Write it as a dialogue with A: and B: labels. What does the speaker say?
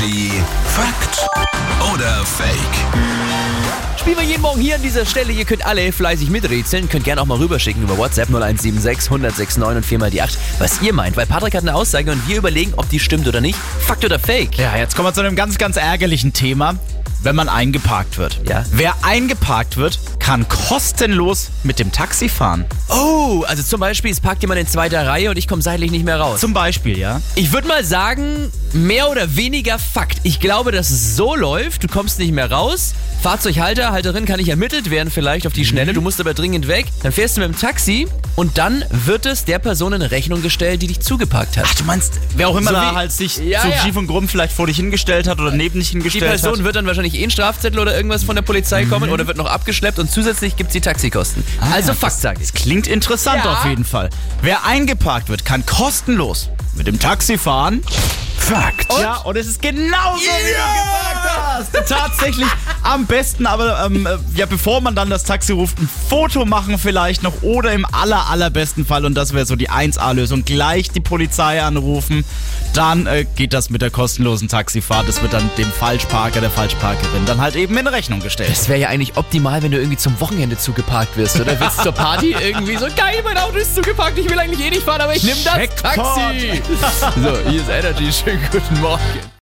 A: Energy Fakt oder Fake?
B: Spielen wir jeden Morgen hier an dieser Stelle. Ihr könnt alle fleißig miträtseln. Könnt gerne auch mal rüberschicken über WhatsApp 0176 1069 und 4 mal die 8, was ihr meint. Weil Patrick hat eine Aussage und wir überlegen, ob die stimmt oder nicht. Fakt oder Fake?
C: Ja, jetzt kommen wir zu einem ganz, ganz ärgerlichen Thema. Wenn man eingeparkt wird.
B: Ja.
C: Wer eingeparkt wird, kann kostenlos mit dem Taxi fahren.
B: Oh, also zum Beispiel, es parkt jemand in zweiter Reihe und ich komme seitlich nicht mehr raus.
C: Zum Beispiel, ja.
B: Ich würde mal sagen, mehr oder weniger Fakt. Ich glaube, dass es so läuft, du kommst nicht mehr raus. Fahrzeughalter, Halterin kann nicht ermittelt werden vielleicht auf die Schnelle, du musst aber dringend weg. Dann fährst du mit dem Taxi und dann wird es der Person in Rechnung gestellt, die dich zugeparkt hat.
C: Ach, du meinst, wer auch immer
B: So
C: da
B: wie-
C: halt sich
B: Ja,
C: so
B: ja.
C: schief und krumm vielleicht vor dich hingestellt hat oder neben dich
B: Die
C: hingestellt
B: Person
C: hat.
B: wird dann wahrscheinlich eh ein Strafzettel oder irgendwas von der Polizei kommen oder wird noch abgeschleppt und zusätzlich gibt es die Taxikosten. also Fakt sage ich.
C: Das klingt interessant
B: Ja.
C: auf jeden Fall. Wer eingeparkt wird, kann kostenlos mit dem Taxi fahren.
A: Fakt.
C: Ja, und es ist genauso, wie du gesagt hast. Tatsächlich am besten, aber ähm, äh, ja, bevor man dann das Taxi ruft, ein Foto machen vielleicht noch oder im aller, allerbesten Fall, und das wäre so die 1A-Lösung, gleich die Polizei anrufen. Dann äh, geht das mit der kostenlosen Taxifahrt. Das wird dann dem Falschparker, der Falschparkerin dann halt eben in Rechnung gestellt.
B: Das wäre ja eigentlich optimal, wenn du irgendwie zum Wochenende zugeparkt wirst, oder? Willst zur Party irgendwie so, geil, mein Auto ist zugeparkt, ich will eigentlich eh nicht fahren, aber ich nehme das. Taxi. So, hier ist Energy, schönen guten Morgen.